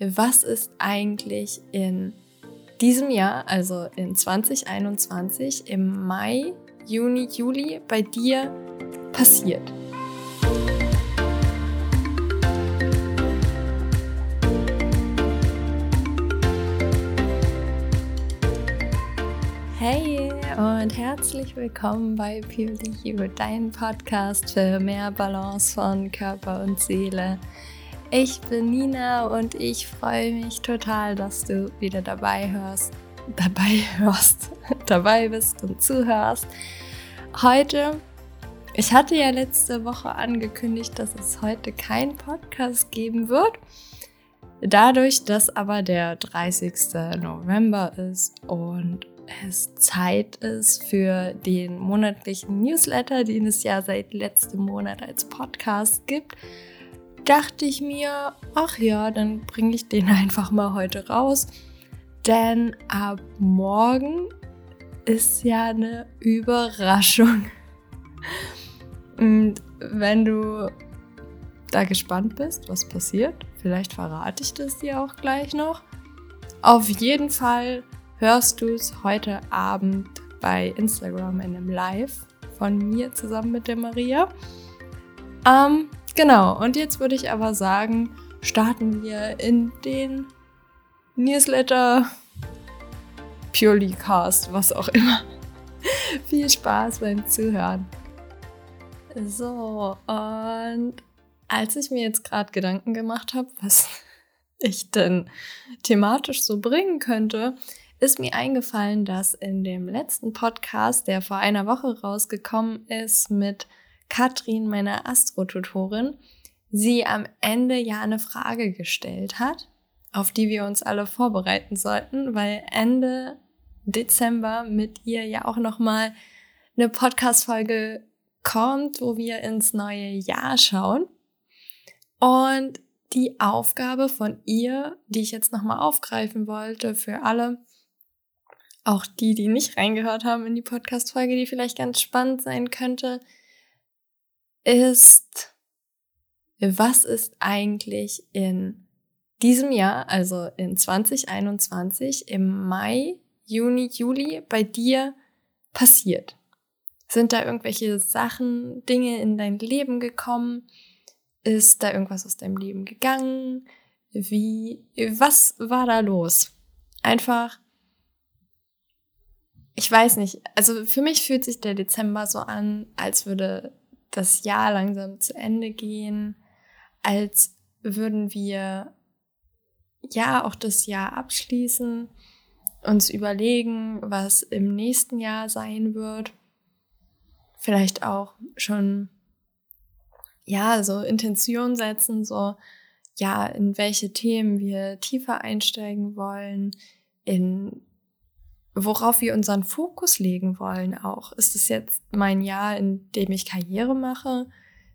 was ist eigentlich in diesem Jahr, also in 2021, im Mai, Juni, Juli bei dir passiert? Hey und herzlich willkommen bei Purely You, dein Podcast für mehr Balance von Körper und Seele. Ich bin Nina und ich freue mich total, dass du wieder dabei hörst, dabei hörst, dabei bist und zuhörst. Heute, ich hatte ja letzte Woche angekündigt, dass es heute keinen Podcast geben wird. Dadurch, dass aber der 30. November ist und es Zeit ist für den monatlichen Newsletter, den es ja seit letztem Monat als Podcast gibt, dachte ich mir, ach ja, dann bringe ich den einfach mal heute raus. Denn ab morgen ist ja eine Überraschung. Und wenn du da gespannt bist, was passiert, vielleicht verrate ich das dir auch gleich noch. Auf jeden Fall hörst du es heute Abend bei Instagram in einem Live von mir zusammen mit der Maria. Ähm, Genau, und jetzt würde ich aber sagen, starten wir in den Newsletter, Purely Cast, was auch immer. Viel Spaß beim Zuhören. So, und als ich mir jetzt gerade Gedanken gemacht habe, was ich denn thematisch so bringen könnte, ist mir eingefallen, dass in dem letzten Podcast, der vor einer Woche rausgekommen ist, mit Katrin, meine Astrotutorin, sie am Ende ja eine Frage gestellt hat, auf die wir uns alle vorbereiten sollten, weil Ende Dezember mit ihr ja auch noch mal eine Podcast Folge kommt, wo wir ins neue Jahr schauen. Und die Aufgabe von ihr, die ich jetzt noch mal aufgreifen wollte für alle, auch die, die nicht reingehört haben in die Podcast Folge, die vielleicht ganz spannend sein könnte, ist, was ist eigentlich in diesem Jahr, also in 2021, im Mai, Juni, Juli bei dir passiert? Sind da irgendwelche Sachen, Dinge in dein Leben gekommen? Ist da irgendwas aus deinem Leben gegangen? Wie, was war da los? Einfach, ich weiß nicht, also für mich fühlt sich der Dezember so an, als würde das Jahr langsam zu Ende gehen, als würden wir ja auch das Jahr abschließen, uns überlegen, was im nächsten Jahr sein wird. Vielleicht auch schon ja, so Intention setzen, so ja, in welche Themen wir tiefer einsteigen wollen, in worauf wir unseren Fokus legen wollen auch. Ist es jetzt mein Jahr, in dem ich Karriere mache?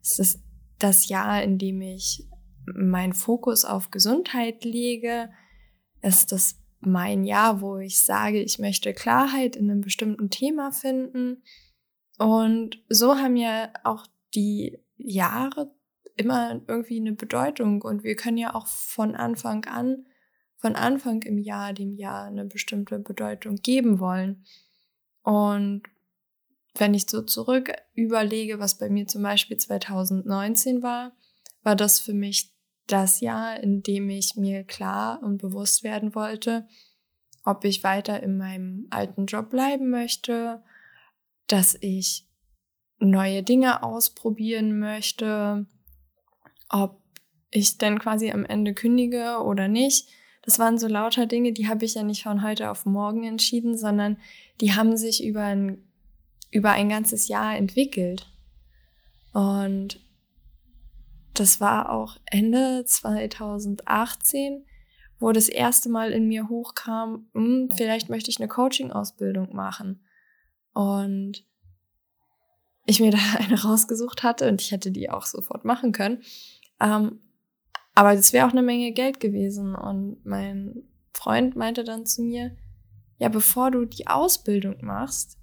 Ist es das Jahr, in dem ich meinen Fokus auf Gesundheit lege? Ist das mein Jahr, wo ich sage, ich möchte Klarheit in einem bestimmten Thema finden? Und so haben ja auch die Jahre immer irgendwie eine Bedeutung und wir können ja auch von Anfang an von Anfang im Jahr dem Jahr eine bestimmte Bedeutung geben wollen. Und wenn ich so zurück überlege, was bei mir zum Beispiel 2019 war, war das für mich das Jahr, in dem ich mir klar und bewusst werden wollte, ob ich weiter in meinem alten Job bleiben möchte, dass ich neue Dinge ausprobieren möchte, ob ich denn quasi am Ende kündige oder nicht das waren so lauter Dinge, die habe ich ja nicht von heute auf morgen entschieden, sondern die haben sich über ein, über ein ganzes Jahr entwickelt. Und das war auch Ende 2018, wo das erste Mal in mir hochkam, hm, vielleicht möchte ich eine Coaching-Ausbildung machen. Und ich mir da eine rausgesucht hatte und ich hätte die auch sofort machen können. Ähm, aber das wäre auch eine Menge Geld gewesen. Und mein Freund meinte dann zu mir, ja, bevor du die Ausbildung machst,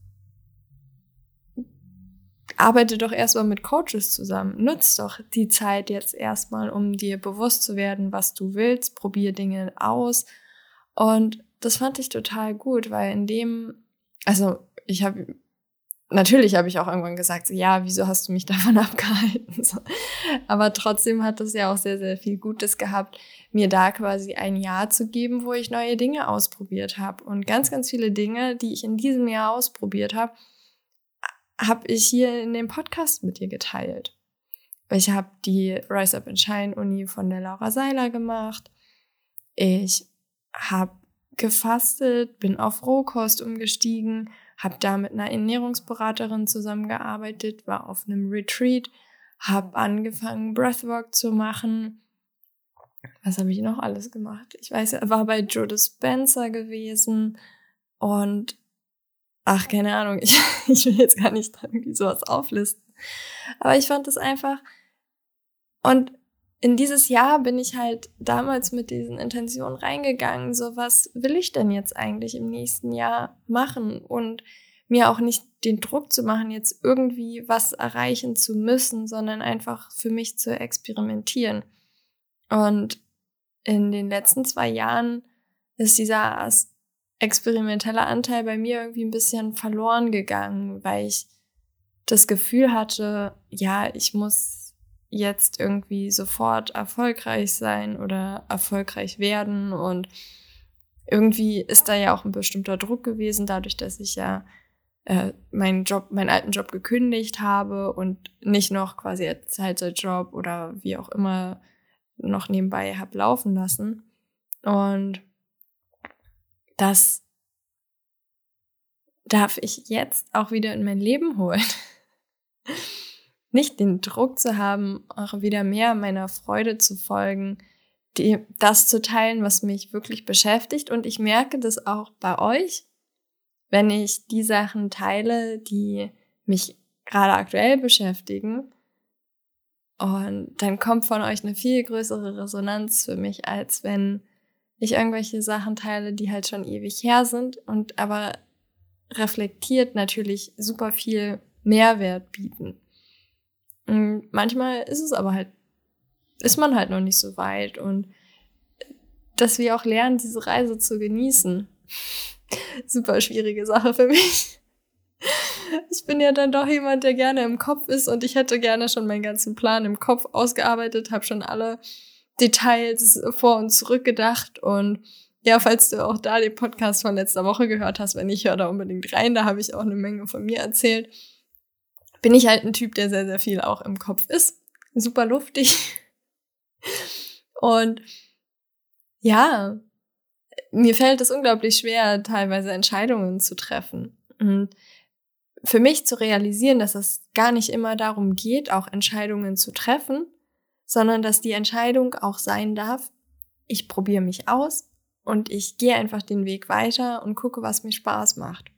arbeite doch erstmal mit Coaches zusammen. Nutz doch die Zeit jetzt erstmal, um dir bewusst zu werden, was du willst. Probier Dinge aus. Und das fand ich total gut, weil in dem, also ich habe natürlich habe ich auch irgendwann gesagt, so, ja, wieso hast du mich davon abgehalten? So. Aber trotzdem hat es ja auch sehr, sehr viel Gutes gehabt, mir da quasi ein Jahr zu geben, wo ich neue Dinge ausprobiert habe. Und ganz, ganz viele Dinge, die ich in diesem Jahr ausprobiert habe, habe ich hier in dem Podcast mit dir geteilt. Ich habe die Rise Up and Shine Uni von der Laura Seiler gemacht. Ich habe gefastet, bin auf Rohkost umgestiegen, habe da mit einer Ernährungsberaterin zusammengearbeitet, war auf einem Retreat, habe angefangen Breathwork zu machen. Was habe ich noch alles gemacht? Ich weiß, war bei Joe Dispenza gewesen und ach, keine Ahnung, ich, ich will jetzt gar nicht irgendwie sowas auflisten. Aber ich fand es einfach und in dieses Jahr bin ich halt damals mit diesen Intentionen reingegangen, so was will ich denn jetzt eigentlich im nächsten Jahr machen und mir auch nicht den Druck zu machen, jetzt irgendwie was erreichen zu müssen, sondern einfach für mich zu experimentieren. Und in den letzten zwei Jahren ist dieser experimentelle Anteil bei mir irgendwie ein bisschen verloren gegangen, weil ich das Gefühl hatte, ja, ich muss jetzt irgendwie sofort erfolgreich sein oder erfolgreich werden. Und irgendwie ist da ja auch ein bestimmter Druck gewesen, dadurch, dass ich ja äh, meinen Job, meinen alten Job gekündigt habe und nicht noch quasi als Teilzeitjob oder wie auch immer noch nebenbei habe laufen lassen. Und das darf ich jetzt auch wieder in mein Leben holen. nicht den Druck zu haben, auch wieder mehr meiner Freude zu folgen, die, das zu teilen, was mich wirklich beschäftigt. Und ich merke das auch bei euch, wenn ich die Sachen teile, die mich gerade aktuell beschäftigen. Und dann kommt von euch eine viel größere Resonanz für mich, als wenn ich irgendwelche Sachen teile, die halt schon ewig her sind und aber reflektiert natürlich super viel Mehrwert bieten. Und manchmal ist es aber halt, ist man halt noch nicht so weit und dass wir auch lernen, diese Reise zu genießen. Super schwierige Sache für mich. Ich bin ja dann doch jemand, der gerne im Kopf ist und ich hätte gerne schon meinen ganzen Plan im Kopf ausgearbeitet, habe schon alle Details vor und zurück gedacht und ja, falls du auch da den Podcast von letzter Woche gehört hast, wenn nicht, hör da unbedingt rein, da habe ich auch eine Menge von mir erzählt bin ich halt ein Typ, der sehr, sehr viel auch im Kopf ist. Super luftig. Und ja, mir fällt es unglaublich schwer, teilweise Entscheidungen zu treffen. Und für mich zu realisieren, dass es gar nicht immer darum geht, auch Entscheidungen zu treffen, sondern dass die Entscheidung auch sein darf, ich probiere mich aus und ich gehe einfach den Weg weiter und gucke, was mir Spaß macht.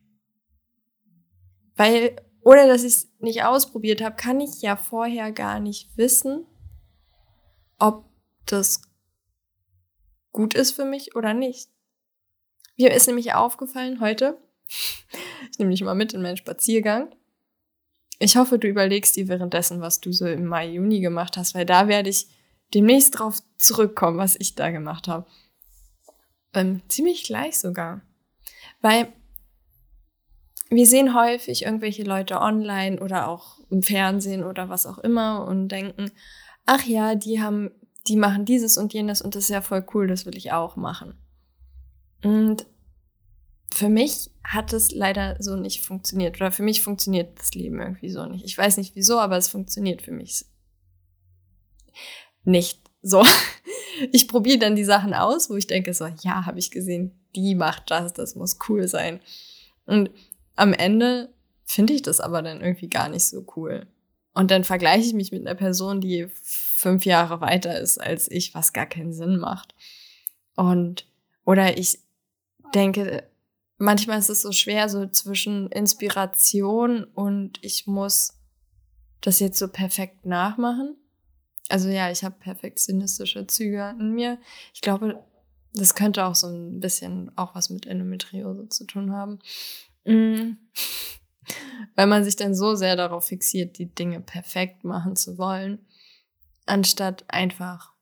Weil oder dass ich es nicht ausprobiert habe, kann ich ja vorher gar nicht wissen, ob das gut ist für mich oder nicht. Mir ist nämlich aufgefallen heute, ich nehme dich mal mit in meinen Spaziergang. Ich hoffe, du überlegst dir währenddessen, was du so im Mai, Juni gemacht hast, weil da werde ich demnächst drauf zurückkommen, was ich da gemacht habe. Ähm, ziemlich gleich sogar. Weil wir sehen häufig irgendwelche Leute online oder auch im Fernsehen oder was auch immer und denken, ach ja, die haben, die machen dieses und jenes und das ist ja voll cool, das will ich auch machen. Und für mich hat es leider so nicht funktioniert oder für mich funktioniert das Leben irgendwie so nicht. Ich weiß nicht wieso, aber es funktioniert für mich nicht so. Ich probiere dann die Sachen aus, wo ich denke so, ja, habe ich gesehen, die macht das, das muss cool sein. Und am Ende finde ich das aber dann irgendwie gar nicht so cool. Und dann vergleiche ich mich mit einer Person, die fünf Jahre weiter ist als ich, was gar keinen Sinn macht. Und, oder ich denke, manchmal ist es so schwer, so zwischen Inspiration und ich muss das jetzt so perfekt nachmachen. Also ja, ich habe perfektionistische Züge in mir. Ich glaube, das könnte auch so ein bisschen auch was mit Endometriose zu tun haben. Mm. Weil man sich dann so sehr darauf fixiert, die Dinge perfekt machen zu wollen, anstatt einfach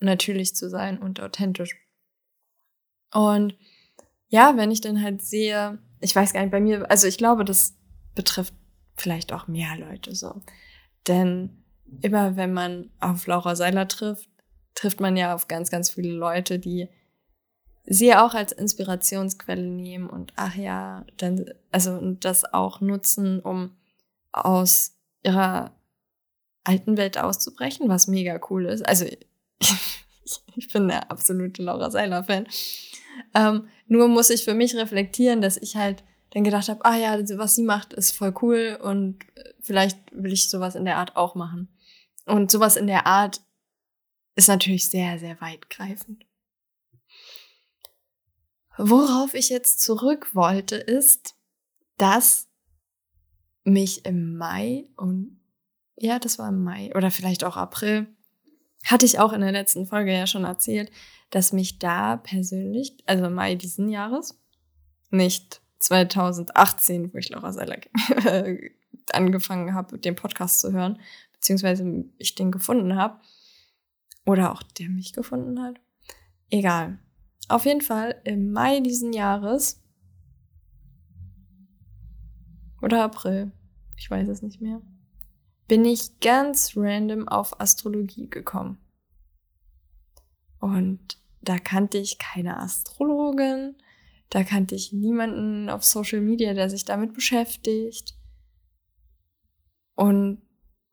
natürlich zu sein und authentisch. Und ja, wenn ich dann halt sehe, ich weiß gar nicht, bei mir, also ich glaube, das betrifft vielleicht auch mehr Leute so. Denn immer wenn man auf Laura Seiler trifft, trifft man ja auf ganz, ganz viele Leute, die sie auch als Inspirationsquelle nehmen und ach ja, dann, also und das auch nutzen, um aus ihrer alten Welt auszubrechen, was mega cool ist. Also ich bin der absolute Laura Seiler-Fan. Ähm, nur muss ich für mich reflektieren, dass ich halt dann gedacht habe, ah ja, was sie macht, ist voll cool und vielleicht will ich sowas in der Art auch machen. Und sowas in der Art ist natürlich sehr, sehr weitgreifend. Worauf ich jetzt zurück wollte, ist, dass mich im Mai und ja, das war im Mai oder vielleicht auch April, hatte ich auch in der letzten Folge ja schon erzählt, dass mich da persönlich, also Mai diesen Jahres, nicht 2018, wo ich Laura Seiler angefangen habe, den Podcast zu hören, beziehungsweise ich den gefunden habe, oder auch der mich gefunden hat. Egal. Auf jeden Fall im Mai diesen Jahres oder April, ich weiß es nicht mehr, bin ich ganz random auf Astrologie gekommen. Und da kannte ich keine Astrologin, da kannte ich niemanden auf Social Media, der sich damit beschäftigt. Und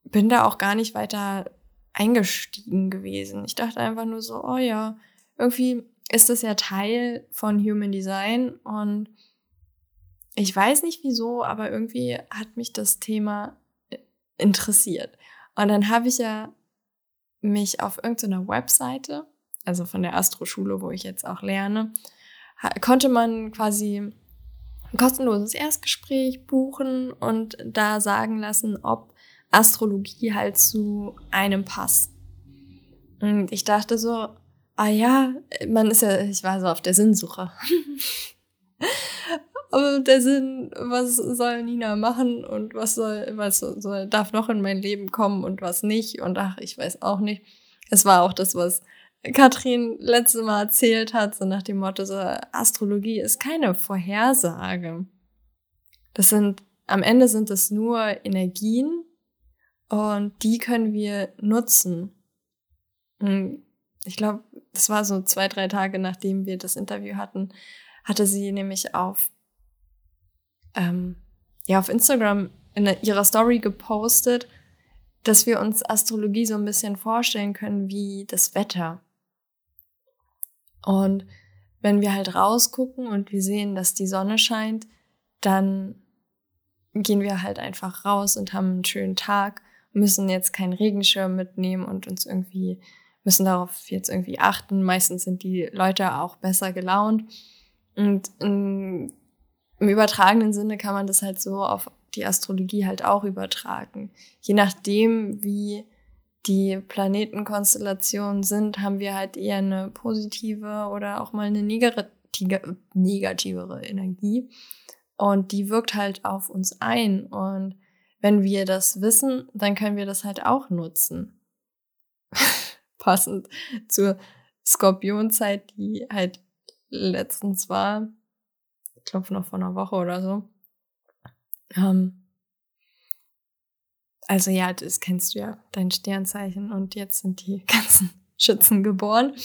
bin da auch gar nicht weiter eingestiegen gewesen. Ich dachte einfach nur so, oh ja, irgendwie ist das ja Teil von Human Design und ich weiß nicht wieso, aber irgendwie hat mich das Thema interessiert. Und dann habe ich ja mich auf irgendeiner Webseite, also von der Astroschule, wo ich jetzt auch lerne, konnte man quasi ein kostenloses Erstgespräch buchen und da sagen lassen, ob Astrologie halt zu einem passt. Und ich dachte so, ah ja, man ist ja, ich war so auf der Sinnsuche. Aber der Sinn, was soll Nina machen und was soll, was soll, darf noch in mein Leben kommen und was nicht und ach, ich weiß auch nicht. Es war auch das, was Katrin letztes Mal erzählt hat, so nach dem Motto, so Astrologie ist keine Vorhersage. Das sind, am Ende sind es nur Energien, und die können wir nutzen. Ich glaube, das war so zwei, drei Tage, nachdem wir das Interview hatten, hatte sie nämlich auf, ähm, ja, auf Instagram in ihrer Story gepostet, dass wir uns Astrologie so ein bisschen vorstellen können wie das Wetter. Und wenn wir halt rausgucken und wir sehen, dass die Sonne scheint, dann gehen wir halt einfach raus und haben einen schönen Tag müssen jetzt keinen Regenschirm mitnehmen und uns irgendwie, müssen darauf jetzt irgendwie achten. Meistens sind die Leute auch besser gelaunt. Und im, im übertragenen Sinne kann man das halt so auf die Astrologie halt auch übertragen. Je nachdem, wie die Planetenkonstellationen sind, haben wir halt eher eine positive oder auch mal eine negative, negativere Energie. Und die wirkt halt auf uns ein. Und wenn wir das wissen, dann können wir das halt auch nutzen. Passend zur Skorpionzeit, die halt letztens war. Ich glaube noch vor einer Woche oder so. Ähm, also ja, das kennst du ja, dein Sternzeichen und jetzt sind die ganzen Schützen geboren.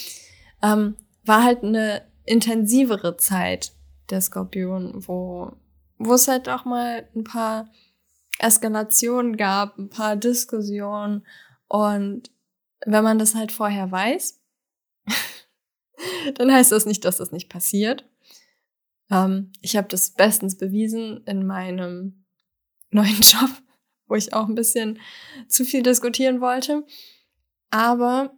Ähm, war halt eine intensivere Zeit der Skorpion, wo, wo es halt auch mal ein paar Eskalation gab, ein paar Diskussionen. Und wenn man das halt vorher weiß, dann heißt das nicht, dass das nicht passiert. Ähm, ich habe das bestens bewiesen in meinem neuen Job, wo ich auch ein bisschen zu viel diskutieren wollte. Aber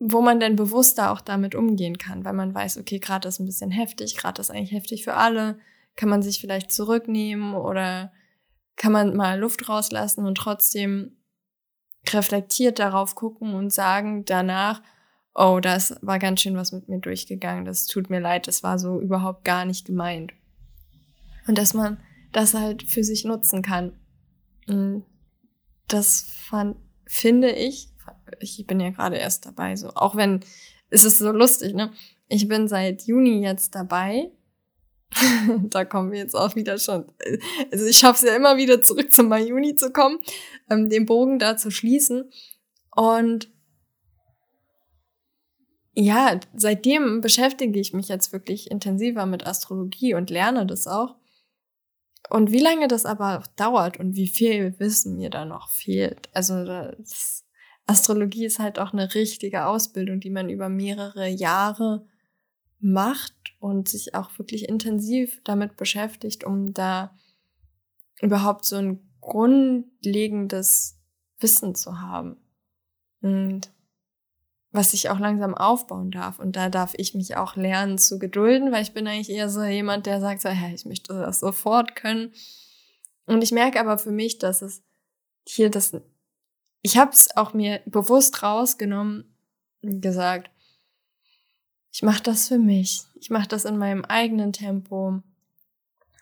wo man dann bewusster auch damit umgehen kann, weil man weiß, okay, gerade ist ein bisschen heftig, gerade ist eigentlich heftig für alle, kann man sich vielleicht zurücknehmen oder kann man mal Luft rauslassen und trotzdem reflektiert darauf gucken und sagen danach, oh, das war ganz schön was mit mir durchgegangen, das tut mir leid, das war so überhaupt gar nicht gemeint. Und dass man das halt für sich nutzen kann. Und das fand, finde ich, ich bin ja gerade erst dabei, so, auch wenn, es ist so lustig, ne? Ich bin seit Juni jetzt dabei. da kommen wir jetzt auch wieder schon. Also ich schaffe es ja immer wieder zurück zum Mai Juni zu kommen, ähm, den Bogen da zu schließen. Und ja, seitdem beschäftige ich mich jetzt wirklich intensiver mit Astrologie und lerne das auch. Und wie lange das aber dauert und wie viel Wissen mir da noch fehlt. Also das, Astrologie ist halt auch eine richtige Ausbildung, die man über mehrere Jahre macht und sich auch wirklich intensiv damit beschäftigt, um da überhaupt so ein grundlegendes Wissen zu haben. Und was ich auch langsam aufbauen darf. Und da darf ich mich auch lernen zu gedulden, weil ich bin eigentlich eher so jemand, der sagt so, hey, ich möchte das sofort können. Und ich merke aber für mich, dass es hier das, ich habe es auch mir bewusst rausgenommen und gesagt, ich mache das für mich. Ich mache das in meinem eigenen Tempo.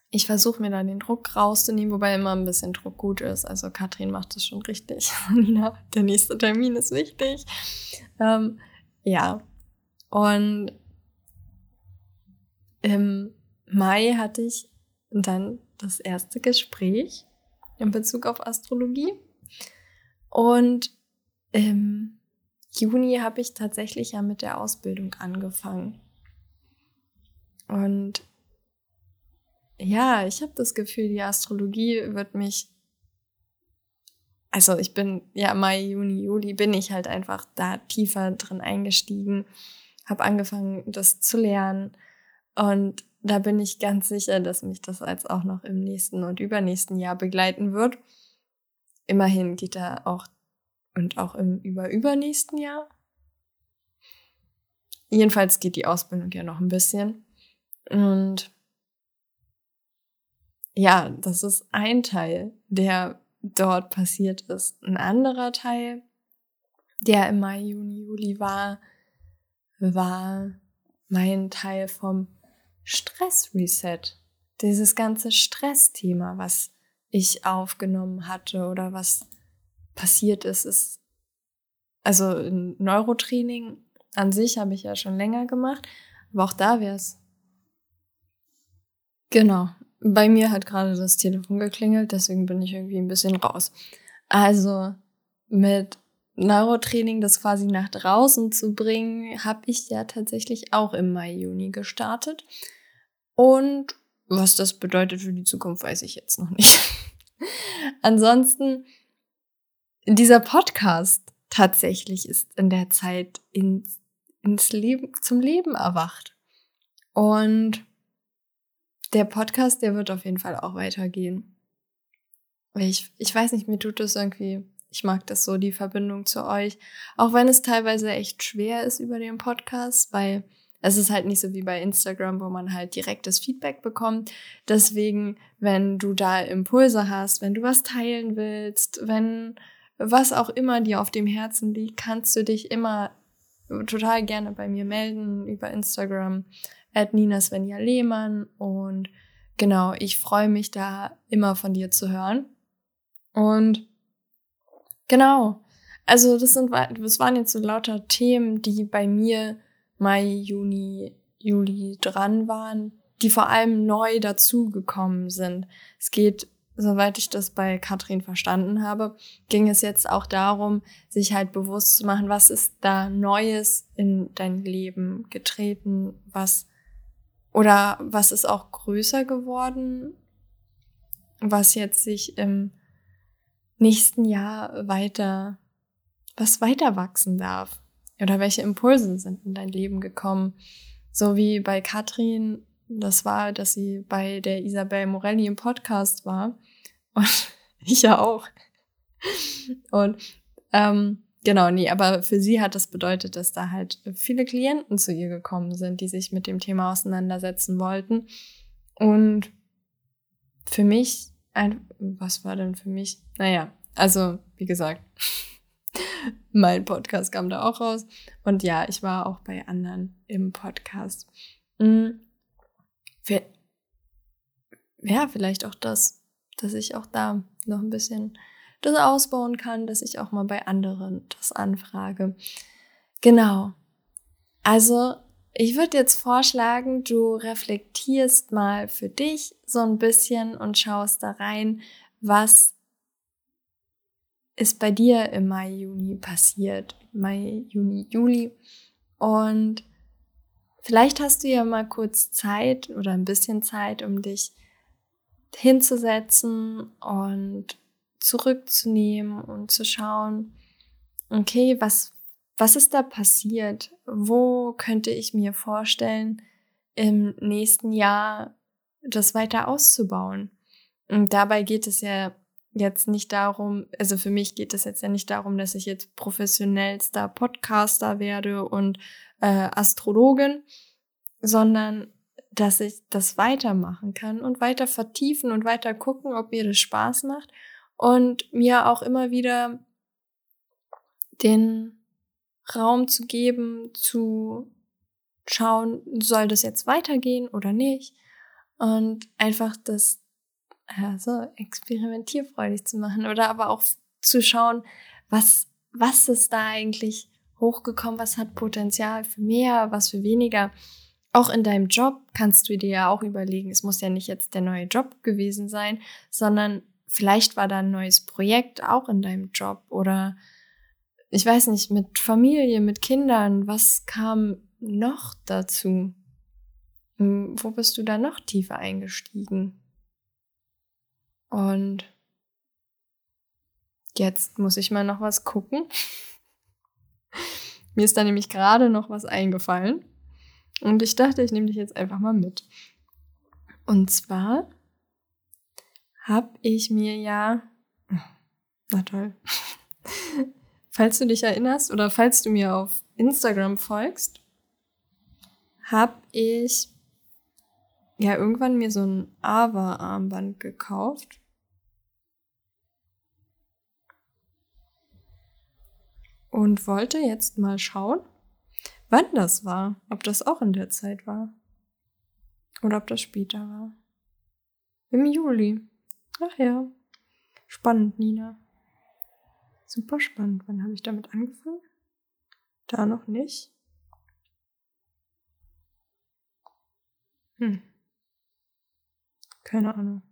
Ich versuche mir da den Druck rauszunehmen, wobei immer ein bisschen Druck gut ist. Also Katrin macht das schon richtig. Der nächste Termin ist wichtig. Ähm, ja. Und im Mai hatte ich dann das erste Gespräch in Bezug auf Astrologie. Und im Juni habe ich tatsächlich ja mit der Ausbildung angefangen. Und ja, ich habe das Gefühl, die Astrologie wird mich. Also ich bin ja Mai, Juni, Juli bin ich halt einfach da tiefer drin eingestiegen, habe angefangen, das zu lernen und da bin ich ganz sicher, dass mich das als auch noch im nächsten und übernächsten Jahr begleiten wird. Immerhin geht da auch und auch im überübernächsten Jahr. Jedenfalls geht die Ausbildung ja noch ein bisschen. Und ja, das ist ein Teil, der dort passiert ist. Ein anderer Teil, der im Mai, Juni, Juli war, war mein Teil vom Stress-Reset. Dieses ganze Stressthema, was ich aufgenommen hatte oder was passiert ist, ist also Neurotraining an sich habe ich ja schon länger gemacht, aber auch da wäre es. Genau, bei mir hat gerade das Telefon geklingelt, deswegen bin ich irgendwie ein bisschen raus. Also mit Neurotraining das quasi nach draußen zu bringen, habe ich ja tatsächlich auch im Mai, Juni gestartet. Und was das bedeutet für die Zukunft, weiß ich jetzt noch nicht. Ansonsten, dieser Podcast tatsächlich ist in der Zeit ins, ins Leben, zum Leben erwacht. Und der Podcast, der wird auf jeden Fall auch weitergehen. Ich, ich weiß nicht, mir tut das irgendwie, ich mag das so, die Verbindung zu euch. Auch wenn es teilweise echt schwer ist über den Podcast, weil es ist halt nicht so wie bei Instagram, wo man halt direktes Feedback bekommt. Deswegen, wenn du da Impulse hast, wenn du was teilen willst, wenn was auch immer dir auf dem Herzen liegt, kannst du dich immer total gerne bei mir melden über Instagram at Nina Svenja Lehmann und genau, ich freue mich da immer von dir zu hören. Und genau, also das sind, das waren jetzt so lauter Themen, die bei mir Mai, Juni, Juli dran waren, die vor allem neu dazugekommen sind. Es geht soweit ich das bei Katrin verstanden habe, ging es jetzt auch darum, sich halt bewusst zu machen, was ist da Neues in dein Leben getreten, was oder was ist auch größer geworden, was jetzt sich im nächsten Jahr weiter, was weiter wachsen darf. Oder welche Impulse sind in dein Leben gekommen. So wie bei Katrin, das war, dass sie bei der Isabel Morelli im Podcast war. Und ich ja auch. Und ähm, Genau, nee, aber für sie hat das bedeutet, dass da halt viele Klienten zu ihr gekommen sind, die sich mit dem Thema auseinandersetzen wollten. Und für mich, ein, was war denn für mich? Naja, also, wie gesagt, mein Podcast kam da auch raus. Und ja, ich war auch bei anderen im Podcast. Mhm. ja, vielleicht auch das, dass ich auch da noch ein bisschen das ausbauen kann, dass ich auch mal bei anderen das anfrage. Genau. Also, ich würde jetzt vorschlagen, du reflektierst mal für dich so ein bisschen und schaust da rein, was ist bei dir im Mai, Juni passiert. Mai, Juni, Juli. Und vielleicht hast du ja mal kurz Zeit oder ein bisschen Zeit, um dich hinzusetzen und zurückzunehmen und zu schauen, okay, was, was ist da passiert? Wo könnte ich mir vorstellen, im nächsten Jahr das weiter auszubauen? Und dabei geht es ja jetzt nicht darum, also für mich geht es jetzt ja nicht darum, dass ich jetzt professionellster Podcaster werde und äh, Astrologin, sondern dass ich das weitermachen kann und weiter vertiefen und weiter gucken, ob mir das Spaß macht und mir auch immer wieder den Raum zu geben, zu schauen, soll das jetzt weitergehen oder nicht und einfach das ja, so experimentierfreudig zu machen oder aber auch zu schauen, was, was ist da eigentlich hochgekommen, was hat Potenzial für mehr, was für weniger. Auch in deinem Job kannst du dir ja auch überlegen, es muss ja nicht jetzt der neue Job gewesen sein, sondern vielleicht war da ein neues Projekt auch in deinem Job oder ich weiß nicht, mit Familie, mit Kindern, was kam noch dazu? Hm, wo bist du da noch tiefer eingestiegen? Und jetzt muss ich mal noch was gucken. Mir ist da nämlich gerade noch was eingefallen. Und ich dachte, ich nehme dich jetzt einfach mal mit. Und zwar habe ich mir ja, na toll, falls du dich erinnerst oder falls du mir auf Instagram folgst, habe ich ja irgendwann mir so ein Ava-Armband gekauft. Und wollte jetzt mal schauen, wann das war. Ob das auch in der Zeit war. Oder ob das später war. Im Juli. Ach ja. Spannend, Nina. Super spannend. Wann habe ich damit angefangen? Da noch nicht. Hm. Keine Ahnung.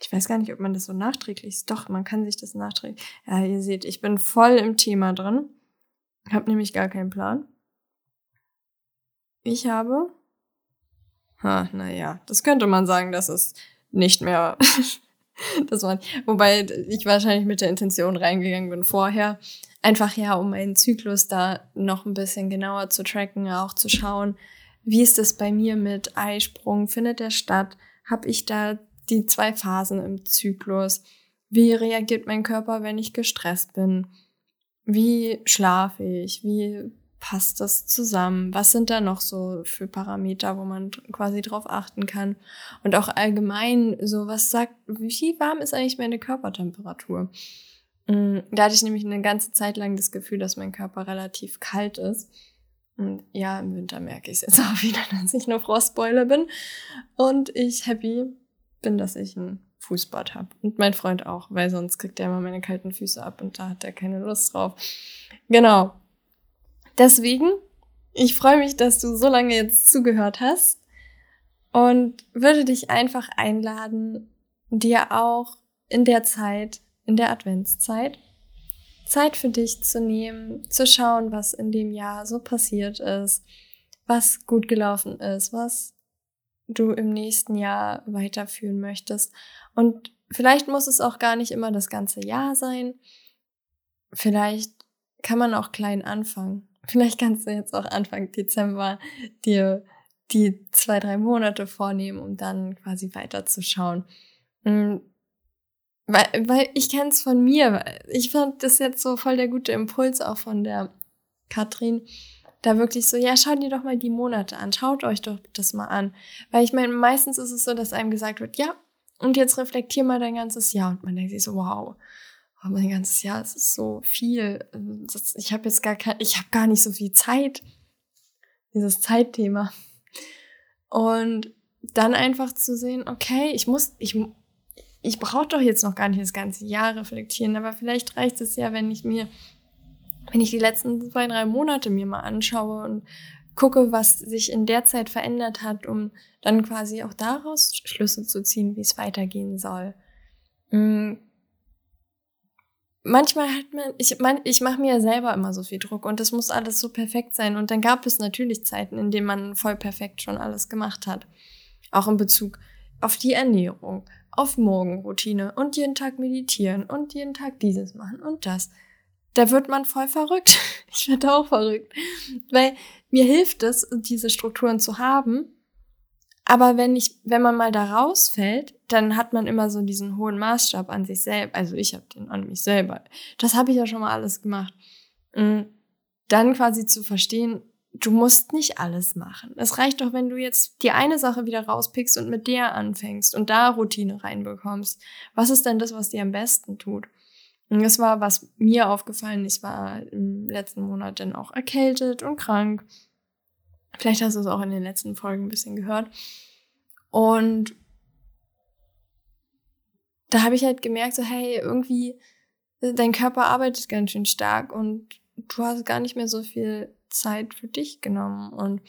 Ich weiß gar nicht, ob man das so nachträglich ist. Doch, man kann sich das nachträglich. Ja, ihr seht, ich bin voll im Thema drin. Hab nämlich gar keinen Plan. Ich habe. Ha, naja, das könnte man sagen, dass es nicht mehr. das war, wobei ich wahrscheinlich mit der Intention reingegangen bin vorher. Einfach ja, um meinen Zyklus da noch ein bisschen genauer zu tracken, auch zu schauen, wie ist es bei mir mit Eisprung? Findet der statt? Habe ich da die zwei Phasen im Zyklus? Wie reagiert mein Körper, wenn ich gestresst bin? Wie schlafe ich? Wie passt das zusammen? Was sind da noch so für Parameter, wo man quasi drauf achten kann? Und auch allgemein, so was sagt, wie warm ist eigentlich meine Körpertemperatur? Mm, da hatte ich nämlich eine ganze Zeit lang das Gefühl, dass mein Körper relativ kalt ist. Und ja, im Winter merke ich es jetzt auch wieder, dass ich eine Frostbeule bin. Und ich happy bin, dass ich ein Fußbad habe. Und mein Freund auch, weil sonst kriegt er immer meine kalten Füße ab und da hat er keine Lust drauf. Genau. Deswegen, ich freue mich, dass du so lange jetzt zugehört hast und würde dich einfach einladen, dir auch in der Zeit, in der Adventszeit, Zeit für dich zu nehmen, zu schauen, was in dem Jahr so passiert ist, was gut gelaufen ist, was du im nächsten Jahr weiterführen möchtest. Und vielleicht muss es auch gar nicht immer das ganze Jahr sein. Vielleicht kann man auch klein anfangen. Vielleicht kannst du jetzt auch Anfang Dezember dir die zwei, drei Monate vornehmen, um dann quasi weiterzuschauen. Hm, weil, weil ich kenne es von mir. Ich fand das jetzt so voll der gute Impuls auch von der Katrin. Da wirklich so, ja, schaut dir doch mal die Monate an. Schaut euch doch das mal an. Weil ich meine, meistens ist es so, dass einem gesagt wird, ja, und jetzt reflektier mal dein ganzes Jahr. Und man denkt sich so, wow, oh, mein ganzes Jahr, es ist so viel. Ich habe jetzt gar kein, ich habe gar nicht so viel Zeit. Dieses Zeitthema. Und dann einfach zu sehen, okay, ich muss, ich, ich brauche doch jetzt noch gar nicht das ganze Jahr reflektieren, aber vielleicht reicht es ja, wenn ich mir, wenn ich die letzten zwei, drei Monate mir mal anschaue und gucke, was sich in der Zeit verändert hat, um dann quasi auch daraus Schlüsse zu ziehen, wie es weitergehen soll. Mhm. Manchmal hat man, ich mein, ich mache mir ja selber immer so viel Druck und das muss alles so perfekt sein. Und dann gab es natürlich Zeiten, in denen man voll perfekt schon alles gemacht hat. Auch in Bezug auf die Ernährung, auf Morgenroutine und jeden Tag meditieren und jeden Tag dieses machen und das. Da wird man voll verrückt. Ich werde auch verrückt. Weil mir hilft es, diese Strukturen zu haben. Aber wenn ich, wenn man mal da rausfällt, dann hat man immer so diesen hohen Maßstab an sich selbst. Also ich habe den an mich selber. Das habe ich ja schon mal alles gemacht. Mm, dann quasi zu verstehen, du musst nicht alles machen. Es reicht doch, wenn du jetzt die eine Sache wieder rauspickst und mit der anfängst und da Routine reinbekommst. Was ist denn das, was dir am besten tut? Und das war, was mir aufgefallen. Ich war im letzten Monat dann auch erkältet und krank. Vielleicht hast du es auch in den letzten Folgen ein bisschen gehört. Und da habe ich halt gemerkt, so, hey, irgendwie, dein Körper arbeitet ganz schön stark und du hast gar nicht mehr so viel Zeit für dich genommen und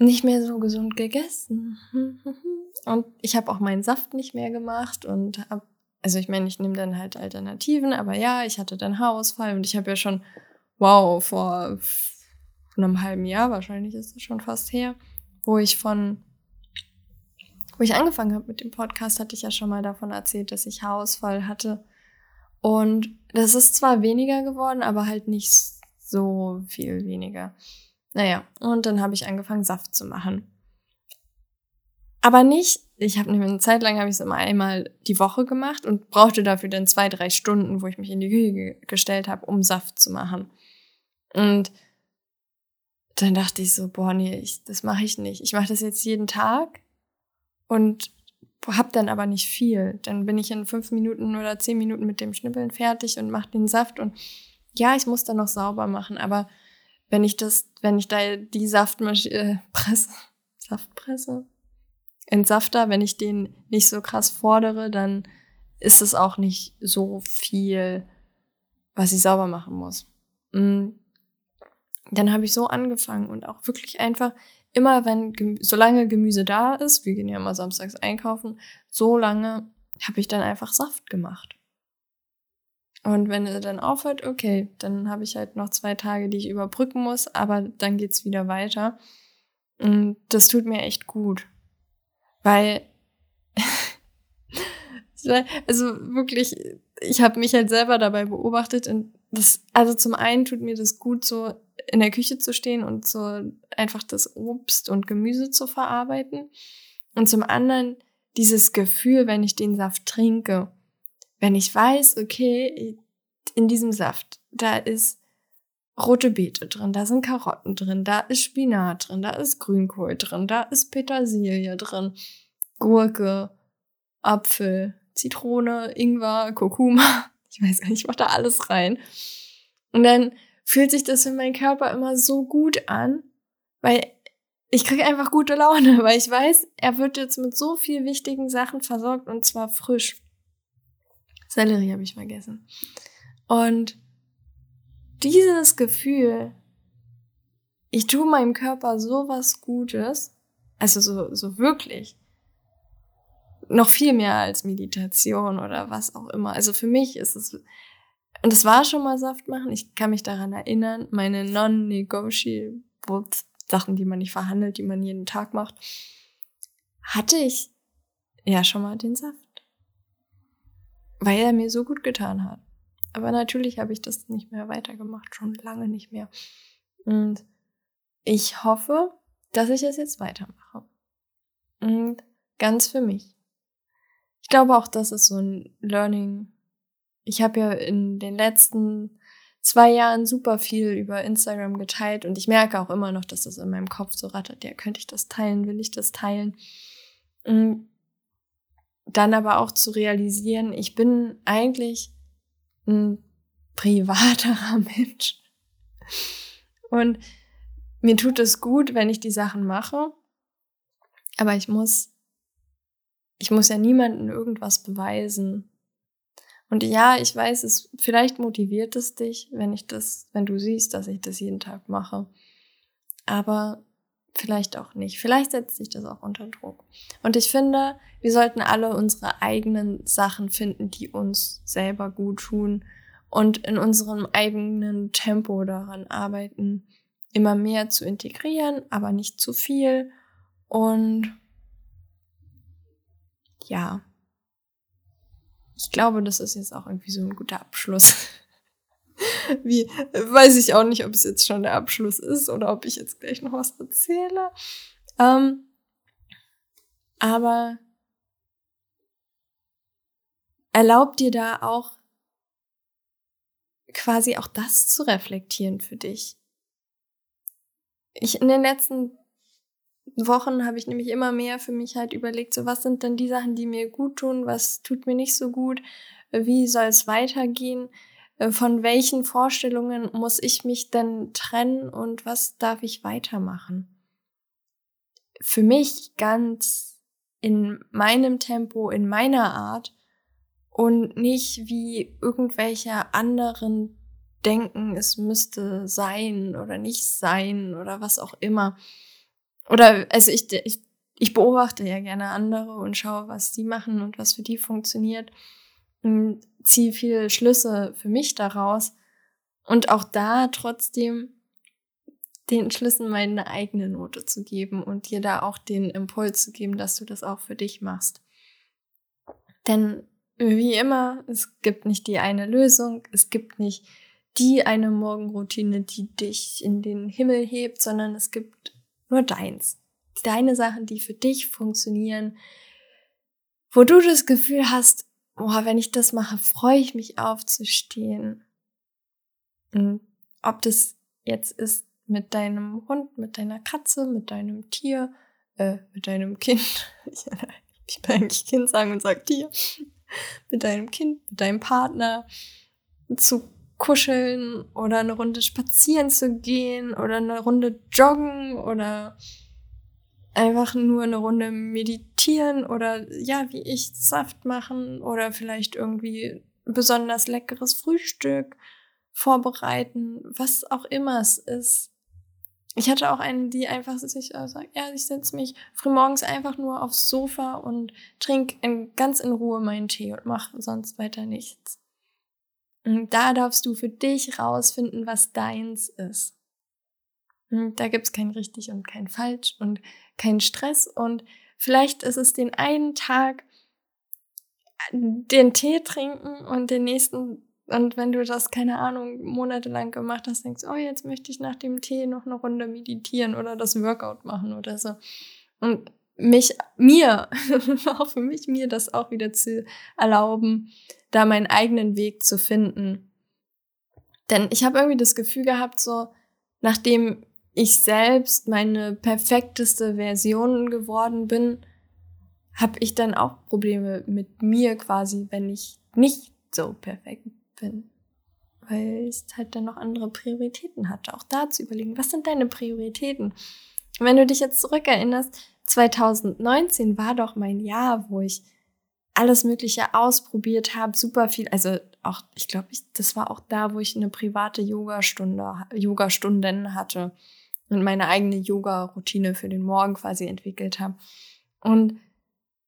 nicht mehr so gesund gegessen. Und ich habe auch meinen Saft nicht mehr gemacht und habe, also ich meine, ich nehme dann halt Alternativen, aber ja, ich hatte dann Haarausfall und ich habe ja schon, wow, vor einem halben Jahr, wahrscheinlich ist es schon fast her, wo ich von, wo ich angefangen habe mit dem Podcast, hatte ich ja schon mal davon erzählt, dass ich Haarausfall hatte. Und das ist zwar weniger geworden, aber halt nicht so viel weniger. Naja, und dann habe ich angefangen, Saft zu machen. Aber nicht, ich habe eine Zeit lang habe ich es immer einmal die Woche gemacht und brauchte dafür dann zwei, drei Stunden, wo ich mich in die Küche gestellt habe, um Saft zu machen. Und dann dachte ich so, boah, nee, ich, das mache ich nicht. Ich mache das jetzt jeden Tag und habe dann aber nicht viel. Dann bin ich in fünf Minuten oder zehn Minuten mit dem Schnippeln fertig und mache den Saft und ja, ich muss dann noch sauber machen, aber wenn ich das, wenn ich da die Saftmaschine, äh, Presse, Saftpresse, Entsafter, wenn ich den nicht so krass fordere, dann ist es auch nicht so viel, was ich sauber machen muss. Mm. Dann habe ich so angefangen und auch wirklich einfach immer, wenn, solange Gemüse da ist, wir gehen ja immer samstags einkaufen, so lange habe ich dann einfach Saft gemacht. Und wenn er dann aufhört, okay, dann habe ich halt noch zwei Tage, die ich überbrücken muss, aber dann geht's wieder weiter. Und das tut mir echt gut. Weil, also wirklich, ich habe mich halt selber dabei beobachtet und das, also zum einen tut mir das gut, so in der Küche zu stehen und so einfach das Obst und Gemüse zu verarbeiten. Und zum anderen dieses Gefühl, wenn ich den Saft trinke wenn ich weiß, okay, in diesem Saft, da ist rote Beete drin, da sind Karotten drin, da ist Spinat drin, da ist Grünkohl drin, da ist Petersilie drin, Gurke, Apfel, Zitrone, Ingwer, Kurkuma. Ich weiß gar nicht, ich mach da alles rein. Und dann fühlt sich das in meinem Körper immer so gut an, weil ich kriege einfach gute Laune, weil ich weiß, er wird jetzt mit so viel wichtigen Sachen versorgt und zwar frisch. Sellerie habe ich vergessen. Und dieses Gefühl, ich tue meinem Körper so was Gutes, also so, so wirklich, noch viel mehr als Meditation oder was auch immer. Also für mich ist es, und es war schon mal Saft machen, ich kann mich daran erinnern, meine non-negotiable Sachen, die man nicht verhandelt, die man jeden Tag macht, hatte ich ja schon mal den Saft weil er mir so gut getan hat. Aber natürlich habe ich das nicht mehr weitergemacht, schon lange nicht mehr. Und ich hoffe, dass ich es jetzt weitermache. Und ganz für mich. Ich glaube auch, das ist so ein Learning. Ich habe ja in den letzten zwei Jahren super viel über Instagram geteilt und ich merke auch immer noch, dass das in meinem Kopf so rattert. Ja, könnte ich das teilen? Will ich das teilen? Und dann aber auch zu realisieren, ich bin eigentlich ein privaterer Mensch. Und mir tut es gut, wenn ich die Sachen mache. Aber ich muss, ich muss ja niemandem irgendwas beweisen. Und ja, ich weiß, es, vielleicht motiviert es dich, wenn ich das, wenn du siehst, dass ich das jeden Tag mache. Aber vielleicht auch nicht. Vielleicht setzt sich das auch unter Druck. Und ich finde, wir sollten alle unsere eigenen Sachen finden, die uns selber gut tun und in unserem eigenen Tempo daran arbeiten, immer mehr zu integrieren, aber nicht zu viel. Und ja, ich glaube, das ist jetzt auch irgendwie so ein guter Abschluss. Wie, weiß ich auch nicht, ob es jetzt schon der Abschluss ist oder ob ich jetzt gleich noch was erzähle. Ähm, aber erlaubt dir da auch quasi auch das zu reflektieren für dich. Ich in den letzten Wochen habe ich nämlich immer mehr für mich halt überlegt, so was sind denn die Sachen, die mir gut tun, was tut mir nicht so gut, wie soll es weitergehen, äh, von welchen Vorstellungen muss ich mich denn trennen und was darf ich weitermachen. Für mich ganz in meinem Tempo, in meiner Art und nicht wie irgendwelche anderen denken, es müsste sein oder nicht sein oder was auch immer. Oder also ich, ich, ich beobachte ja gerne andere und schaue, was sie machen und was für die funktioniert und ziehe viele Schlüsse für mich daraus. Und auch da trotzdem den Schlüssen meine eigene Note zu geben und dir da auch den Impuls zu geben, dass du das auch für dich machst. Denn wie immer, es gibt nicht die eine Lösung, es gibt nicht die eine Morgenroutine, die dich in den Himmel hebt, sondern es gibt nur deins. Deine Sachen, die für dich funktionieren, wo du das Gefühl hast, oh, wenn ich das mache, freue ich mich aufzustehen. Und ob das jetzt ist mit deinem Hund, mit deiner Katze, mit deinem Tier, äh, mit deinem Kind. ich will eigentlich Kind sagen und sag Tier mit deinem Kind, mit deinem Partner zu kuscheln oder eine Runde spazieren zu gehen oder eine Runde joggen oder einfach nur eine Runde meditieren oder ja, wie ich Saft machen oder vielleicht irgendwie besonders leckeres Frühstück vorbereiten, was auch immer es ist. Ich hatte auch eine, die einfach sich äh, sagt, ja, ich setze mich frühmorgens einfach nur aufs Sofa und trinke in, ganz in Ruhe meinen Tee und mache sonst weiter nichts. Und da darfst du für dich rausfinden, was deins ist. Und da gibt's kein richtig und kein falsch und kein Stress und vielleicht ist es den einen Tag den Tee trinken und den nächsten und wenn du das, keine Ahnung, monatelang gemacht hast, denkst, oh, jetzt möchte ich nach dem Tee noch eine Runde meditieren oder das Workout machen oder so. Und mich, mir, auch für mich, mir das auch wieder zu erlauben, da meinen eigenen Weg zu finden. Denn ich habe irgendwie das Gefühl gehabt, so, nachdem ich selbst meine perfekteste Version geworden bin, habe ich dann auch Probleme mit mir quasi, wenn ich nicht so perfekt bin. Weil es halt dann noch andere Prioritäten hatte. Auch da zu überlegen, was sind deine Prioritäten? wenn du dich jetzt zurückerinnerst, 2019 war doch mein Jahr, wo ich alles Mögliche ausprobiert habe, super viel. Also auch, ich glaube, ich, das war auch da, wo ich eine private Yogastunde, Yogastunden hatte und meine eigene Yoga-Routine für den Morgen quasi entwickelt habe. Und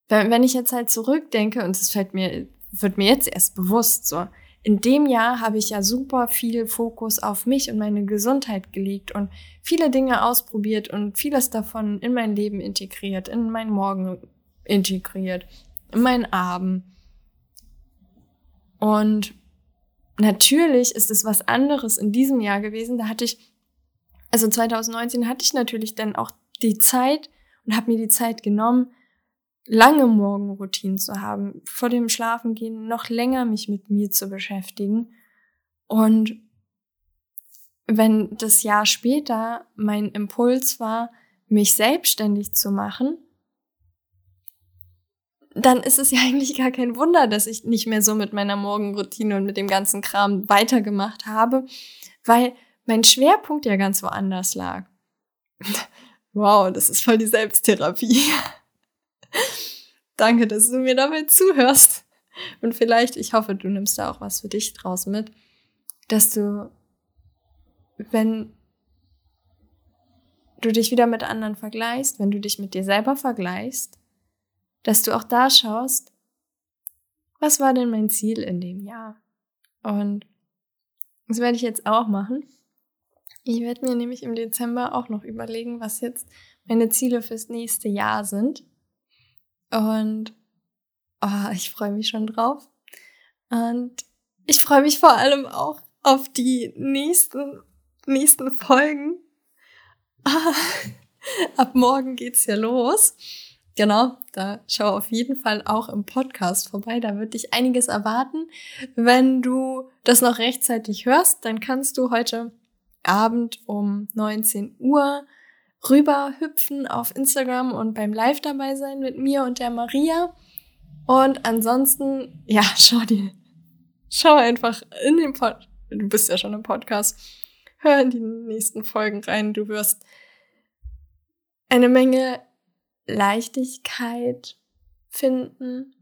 wenn ich jetzt halt zurückdenke, und es fällt mir, wird mir jetzt erst bewusst, so, in dem Jahr habe ich ja super viel Fokus auf mich und meine Gesundheit gelegt und viele Dinge ausprobiert und vieles davon in mein Leben integriert, in meinen Morgen integriert, in meinen Abend. Und natürlich ist es was anderes in diesem Jahr gewesen. Da hatte ich, also 2019 hatte ich natürlich dann auch die Zeit und habe mir die Zeit genommen, lange Morgenroutinen zu haben, vor dem Schlafengehen noch länger mich mit mir zu beschäftigen. Und wenn das Jahr später mein Impuls war, mich selbstständig zu machen, dann ist es ja eigentlich gar kein Wunder, dass ich nicht mehr so mit meiner Morgenroutine und mit dem ganzen Kram weitergemacht habe, weil mein Schwerpunkt ja ganz woanders lag. Wow, das ist voll die Selbsttherapie. Danke, dass du mir dabei zuhörst. Und vielleicht, ich hoffe, du nimmst da auch was für dich draus mit, dass du, wenn du dich wieder mit anderen vergleichst, wenn du dich mit dir selber vergleichst, dass du auch da schaust, was war denn mein Ziel in dem Jahr? Und das werde ich jetzt auch machen. Ich werde mir nämlich im Dezember auch noch überlegen, was jetzt meine Ziele fürs nächste Jahr sind. Und oh, ich freue mich schon drauf. Und ich freue mich vor allem auch auf die nächsten, nächsten Folgen. Ah, ab morgen geht's ja los. Genau, da schau auf jeden Fall auch im Podcast vorbei. Da wird dich einiges erwarten. Wenn du das noch rechtzeitig hörst, dann kannst du heute Abend um 19 Uhr rüber hüpfen auf Instagram und beim Live dabei sein mit mir und der Maria. Und ansonsten, ja, schau dir, schau einfach in den Pod, du bist ja schon im Podcast, hör in die nächsten Folgen rein. Du wirst eine Menge Leichtigkeit finden.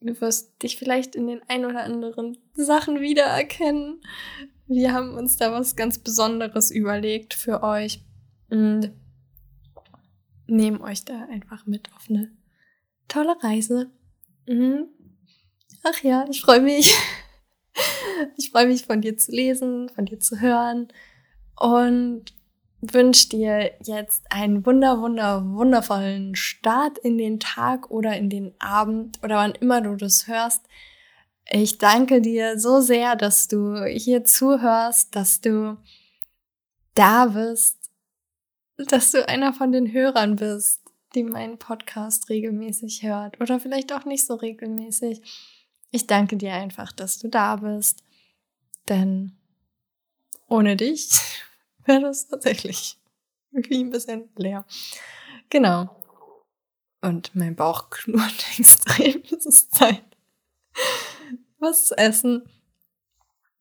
Du wirst dich vielleicht in den ein oder anderen Sachen wiedererkennen. Wir haben uns da was ganz Besonderes überlegt für euch und nehmen euch da einfach mit auf eine tolle Reise. Mhm. Ach ja, ich freue mich. Ich freue mich von dir zu lesen, von dir zu hören und wünsche dir jetzt einen wunder, wunder, wundervollen Start in den Tag oder in den Abend oder wann immer du das hörst. Ich danke dir so sehr, dass du hier zuhörst, dass du da bist, dass du einer von den Hörern bist, die meinen Podcast regelmäßig hört oder vielleicht auch nicht so regelmäßig. Ich danke dir einfach, dass du da bist, denn ohne dich wäre das tatsächlich irgendwie ein bisschen leer. Genau. Und mein Bauch knurrt extrem. Es ist Zeit, was zu essen.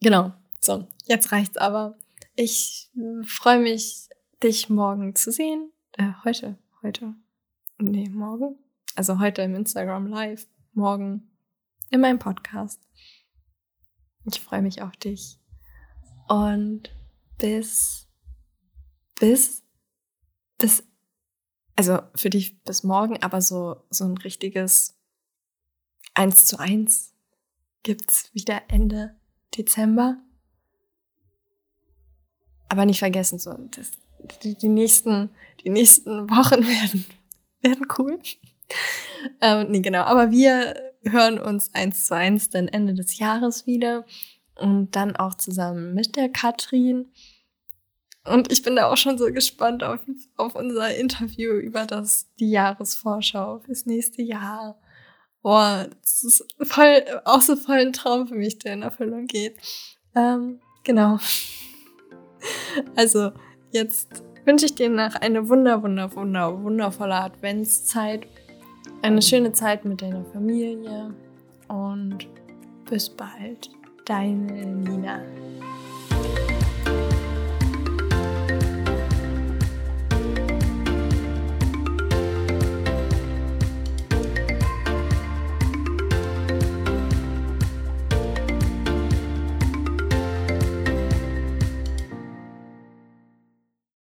Genau. So, jetzt reicht's aber. Ich freue mich, dich morgen zu sehen. Äh, heute, heute. Nee, morgen. Also heute im Instagram Live. Morgen in meinem Podcast. Ich freue mich auf dich. Und bis bis, bis, also für dich bis morgen, aber so, so ein richtiges eins zu eins gibt's wieder Ende Dezember. Aber nicht vergessen, so, das, die, die nächsten, die nächsten Wochen werden, werden cool. ähm, nee, genau. Aber wir hören uns eins zu eins dann Ende des Jahres wieder und dann auch zusammen mit der Katrin. Und ich bin da auch schon so gespannt auf, auf unser Interview über das, die Jahresvorschau fürs nächste Jahr. Boah, das ist voll, auch so voll ein Traum für mich, der in Erfüllung geht. Ähm, genau. Also, jetzt wünsche ich dir nach eine wunder, wunder, wunder, wundervolle Adventszeit. Eine schöne Zeit mit deiner Familie und bis bald. Deine Nina.